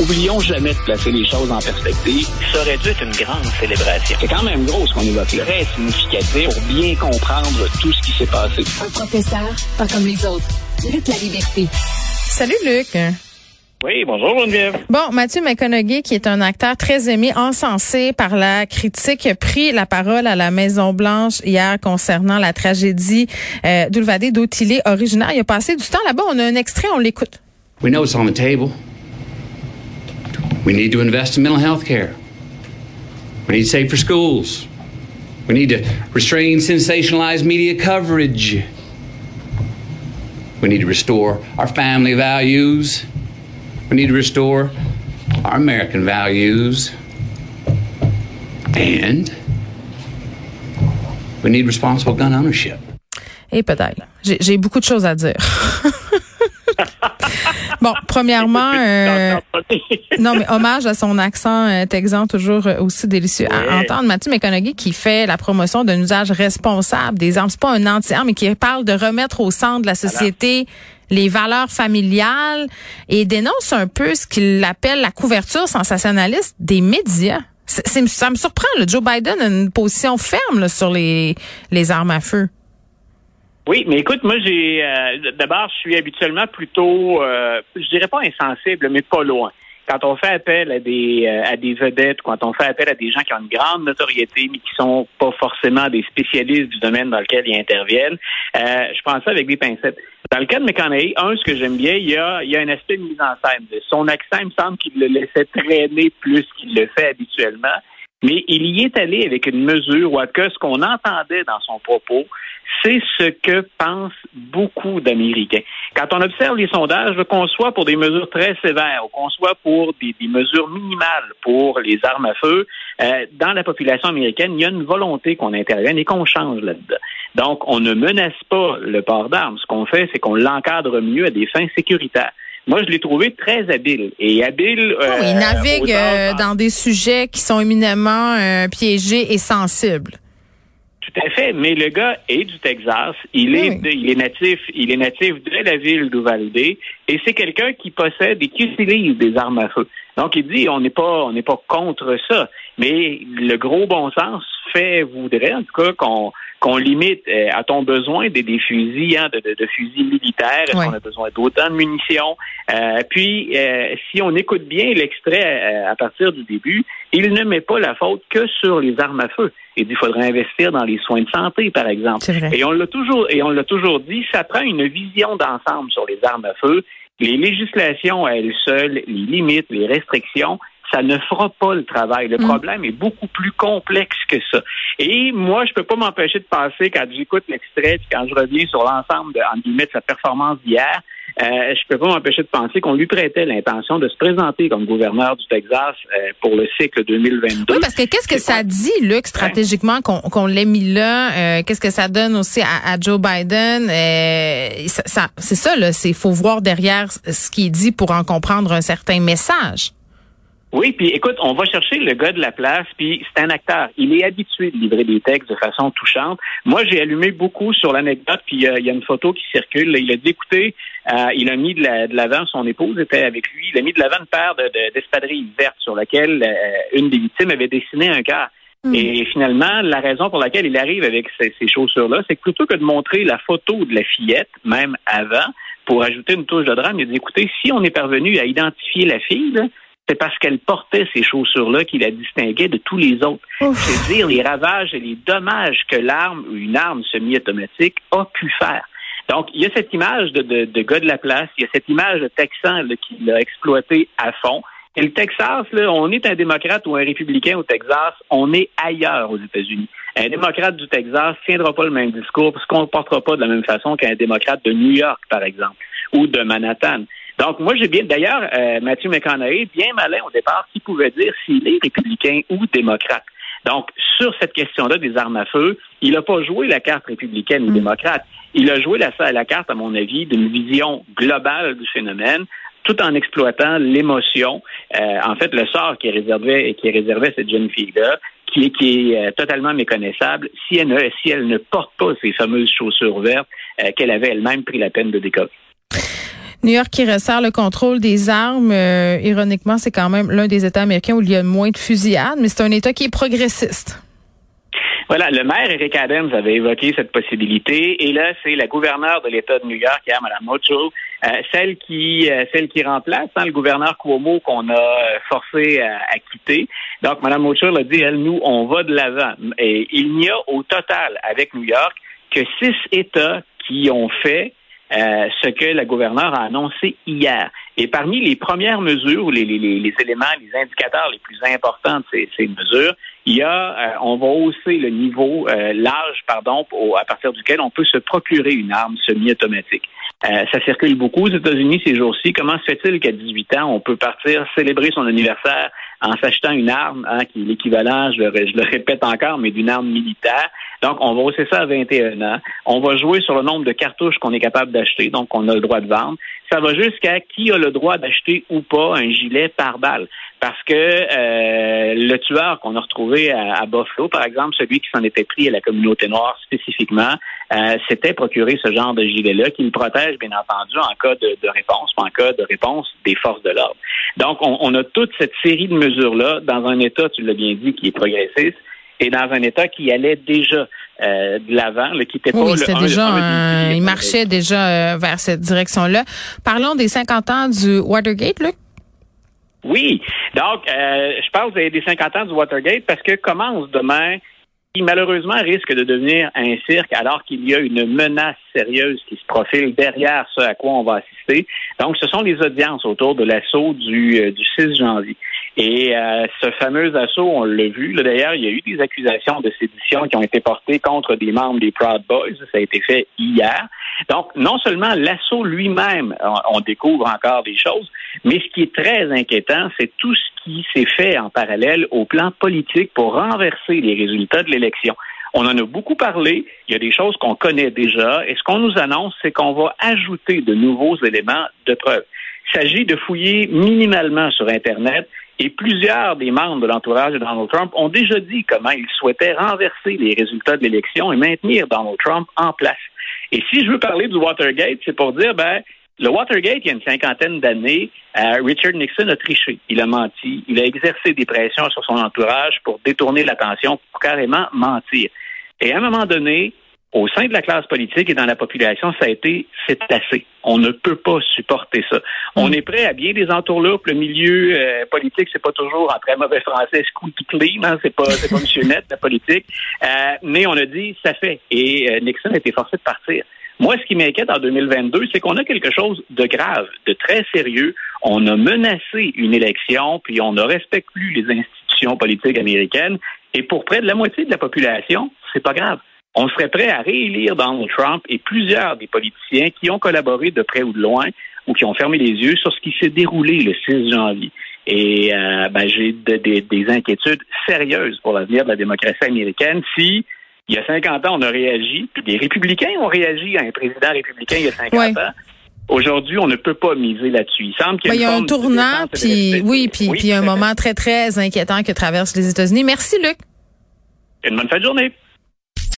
oublions jamais de placer les choses en perspective. Ça aurait dû être une grande célébration. C'est quand même gros ce qu'on évoque là. Très significatif pour bien comprendre tout ce qui s'est passé. Un professeur, pas comme les autres. Luc la liberté. Salut Luc. Oui, bonjour Geneviève. Bon, Mathieu McConaughey, qui est un acteur très aimé, encensé par la critique, a pris la parole à la Maison-Blanche hier concernant la tragédie euh, d'Ulvade d'Otilé originaire. Il a passé du temps là-bas. On a un extrait, on l'écoute. We know it's on the table. We need to invest in mental health care. We need for schools. We need to restrain sensationalized media coverage. We need to restore our family values. We need to restore our American values. And we need responsible gun ownership. Et peut-être. J'ai beaucoup de choses à dire. bon, premièrement, euh, non, mais hommage à son accent euh, texan, toujours euh, aussi délicieux à entendre. Mathieu McConaughey qui fait la promotion d'un usage responsable des armes. C'est pas un anti-arme, mais qui parle de remettre au centre de la société les valeurs familiales et dénonce un peu ce qu'il appelle la couverture sensationnaliste des médias. ça me surprend. Là. Joe Biden a une position ferme là, sur les, les armes à feu. Oui, mais écoute, moi j'ai euh, d'abord je suis habituellement plutôt euh, je dirais pas insensible, mais pas loin. Quand on fait appel à des euh, à des vedettes, quand on fait appel à des gens qui ont une grande notoriété, mais qui sont pas forcément des spécialistes du domaine dans lequel ils interviennent, je prends ça avec des pincettes. Dans le cas de McConaughey, un, ce que j'aime bien, il y a, il y a un aspect de mise en scène. Son accent, il me semble qu'il le laissait traîner plus qu'il le fait habituellement. Mais il y est allé avec une mesure, ou à que ce qu'on entendait dans son propos, c'est ce que pensent beaucoup d'Américains. Quand on observe les sondages, qu'on soit pour des mesures très sévères, ou qu'on soit pour des, mesures minimales pour les armes à feu, euh, dans la population américaine, il y a une volonté qu'on intervienne et qu'on change là-dedans. Donc, on ne menace pas le port d'armes. Ce qu'on fait, c'est qu'on l'encadre mieux à des fins sécuritaires. Moi, je l'ai trouvé très habile. Et habile. Euh, il navigue euh, dans des sujets qui sont éminemment euh, piégés et sensibles. Tout à fait, mais le gars est du Texas, il est il est natif, il est natif de la ville d'Uvalde et c'est quelqu'un qui possède et qui utilise des armes à feu. Donc il dit on n'est pas on n'est pas contre ça, mais le gros bon sens fait voudrait en tout cas qu'on qu'on limite euh, à ton besoin des, des fusils, hein, de, de, fusils militaires, est-ce qu'on a besoin d'autant de munitions? Euh, puis, euh, si on écoute bien l'extrait à partir du début, il ne met pas la faute que sur les armes à feu. Il dit qu'il faudrait investir dans les soins de santé, par exemple. Et on l'a toujours, et on l'a toujours dit, ça prend une vision d'ensemble sur les armes à feu. Les législations à elles seules, les limites, les restrictions, ça ne fera pas le travail. Le mm. problème est beaucoup plus complexe que ça. Et moi, je peux pas m'empêcher de penser, quand j'écoute l'extrait, puis quand je reviens sur l'ensemble de, de sa performance d'hier, euh, je peux pas m'empêcher de penser qu'on lui prêtait l'intention de se présenter comme gouverneur du Texas euh, pour le cycle 2022. Oui, parce que qu'est-ce que ça dit, Luc, stratégiquement, qu'on l'ait mis là? Euh, qu'est-ce que ça donne aussi à, Joe Biden? ça, c'est ça, là. C'est faut voir derrière ce qu'il dit pour en comprendre un certain message. Oui, puis écoute, on va chercher le gars de la place, puis c'est un acteur. Il est habitué de livrer des textes de façon touchante. Moi, j'ai allumé beaucoup sur l'anecdote, puis euh, il y a une photo qui circule. Il a dit, écoutez, euh, il a mis de l'avant, son épouse était avec lui, il a mis de l'avant une paire d'espadrilles de, vertes sur laquelle euh, une des victimes avait dessiné un cœur. Hmm. Et finalement, la raison pour laquelle il arrive avec ces, ces chaussures-là, c'est que plutôt que de montrer la photo de la fillette, même avant, pour ajouter une touche de drame, il a dit, écoutez, si on est parvenu à identifier la fille, là, c'est parce qu'elle portait ces chaussures-là qu'il la distinguait de tous les autres. C'est dire les ravages et les dommages que l'arme ou une arme semi-automatique a pu faire. Donc, il y a cette image de, de, gars de la place, il y a cette image de Texan qui l'a exploité à fond. Et le Texas, là, on est un démocrate ou un républicain au Texas, on est ailleurs aux États-Unis. Un démocrate du Texas ne tiendra pas le même discours parce qu'on ne portera pas de la même façon qu'un démocrate de New York, par exemple, ou de Manhattan. Donc, moi, j'ai bien, d'ailleurs, euh, Matthew McConaughey, bien malin au départ, qui pouvait dire s'il est républicain ou démocrate. Donc, sur cette question-là des armes à feu, il n'a pas joué la carte républicaine ou mm. démocrate. Il a joué la, la carte, à mon avis, d'une vision globale du phénomène, tout en exploitant l'émotion. Euh, en fait, le sort qui est réservé, qui est réservé à cette jeune fille-là, qui est, qui est euh, totalement méconnaissable, si elle, ne, si elle ne porte pas ces fameuses chaussures vertes qu'elle avait elle-même pris la peine de décoller. New York qui resserre le contrôle des armes. Euh, ironiquement, c'est quand même l'un des États américains où il y a moins de fusillades, mais c'est un État qui est progressiste. Voilà, le maire Eric Adams avait évoqué cette possibilité, et là, c'est la gouverneure de l'État de New York, Mme Mocho, euh, celle qui euh, celle qui remplace hein, le gouverneur Cuomo qu'on a forcé à, quitter. Donc, Mme Mocho a dit, elle, nous, on va de l'avant. Et il n'y a au total avec New York que six États qui ont fait euh, ce que la gouverneure a annoncé hier. Et parmi les premières mesures, les, éléments, les indicateurs les plus importants de ces, mesures, il y a, euh, on va hausser le niveau, euh, l'âge, pardon, à partir duquel on peut se procurer une arme semi-automatique. ça circule beaucoup aux États-Unis ces jours-ci. Comment se fait-il qu'à 18 ans, on peut partir célébrer son anniversaire en s'achetant une arme, hein, qui est l'équivalent, je, le, répète encore, mais d'une arme militaire. Donc, on va hausser ça à 21 ans. On va jouer sur le nombre de cartouches qu'on est capable d'acheter, donc on a le droit de vendre. Ça va jusqu'à qui a le droit d'acheter ou pas un gilet par balle. Parce que euh, le tueur qu'on a retrouvé à, Buffalo, par exemple, celui qui s'en était pris à la communauté noire spécifiquement, euh, s'était procuré ce genre de gilet-là qui le protège, bien entendu, en cas de, réponse, pas en cas de réponse des forces de l'ordre. Donc, on, on, a toute cette série de mesures-là dans un État, tu l'as bien dit, qui est progressiste et dans un État qui allait déjà euh, de l'avant, qui était oui, pas le, déjà il marchait déjà euh, vers cette direction-là. Parlons des 50 ans du Watergate, Luc. Oui. Donc, euh, je parle des 50 ans du Watergate parce que commence demain qui malheureusement risque de devenir un cirque alors qu'il y a une menace sérieuse qui se profile derrière ce à quoi on va assister. Donc, ce sont les audiences autour de l'assaut du, du 6 janvier. Et euh, ce fameux assaut, on l'a vu. D'ailleurs, il y a eu des accusations de sédition qui ont été portées contre des membres des Proud Boys. Ça a été fait hier. Donc, non seulement l'assaut lui-même, on, découvre encore des choses, mais ce qui est très inquiétant, c'est tout ce qui s'est fait en parallèle au plan politique pour renverser les résultats de l'élection. On en a beaucoup parlé. Il y a des choses qu'on connaît déjà. Et ce qu'on nous annonce, c'est qu'on va ajouter de nouveaux éléments de preuve. Il s'agit de fouiller minimalement sur Internet et plusieurs des membres de l'entourage de Donald Trump ont déjà dit comment ils souhaitaient renverser les résultats de l'élection et maintenir Donald Trump en place. Et si je veux parler du Watergate, c'est pour dire, ben, le Watergate, il y a une cinquantaine d'années, euh, Richard Nixon a triché. Il a menti. Il a exercé des pressions sur son entourage pour détourner l'attention, pour carrément mentir. Et à un moment donné, au sein de la classe politique et dans la population, ça a été c'est assez. On ne peut pas supporter ça. On mm. est prêt à bien des entourloupes. Le milieu euh, politique, c'est pas toujours en très mauvais français scoot clean, hein, c'est pas c'est pas Monsieur Net la politique. Euh, mais on a dit ça fait. Et euh, Nixon a été forcé de partir. Moi, ce qui m'inquiète en 2022, c'est qu'on a quelque chose de grave, de très sérieux. On a menacé une élection, puis on ne respecte plus les institutions politiques américaines. Et pour près de la moitié de la population, c'est pas grave on serait prêt à réélire Donald Trump et plusieurs des politiciens qui ont collaboré de près ou de loin ou qui ont fermé les yeux sur ce qui s'est déroulé le 6 janvier. Et euh, ben, j'ai des inquiétudes sérieuses pour l'avenir de la démocratie américaine si il y a 50 ans, on a réagi, puis des républicains ont réagi à un président républicain il y a 50 ans. Aujourd'hui, on ne peut pas miser là-dessus. Il semble qu'il y, a, ben, un tournant, puis oui, puis oui, puis un moment très très inquiétant que traverse les États-Unis. Merci Luc. Une bonne fin de journée.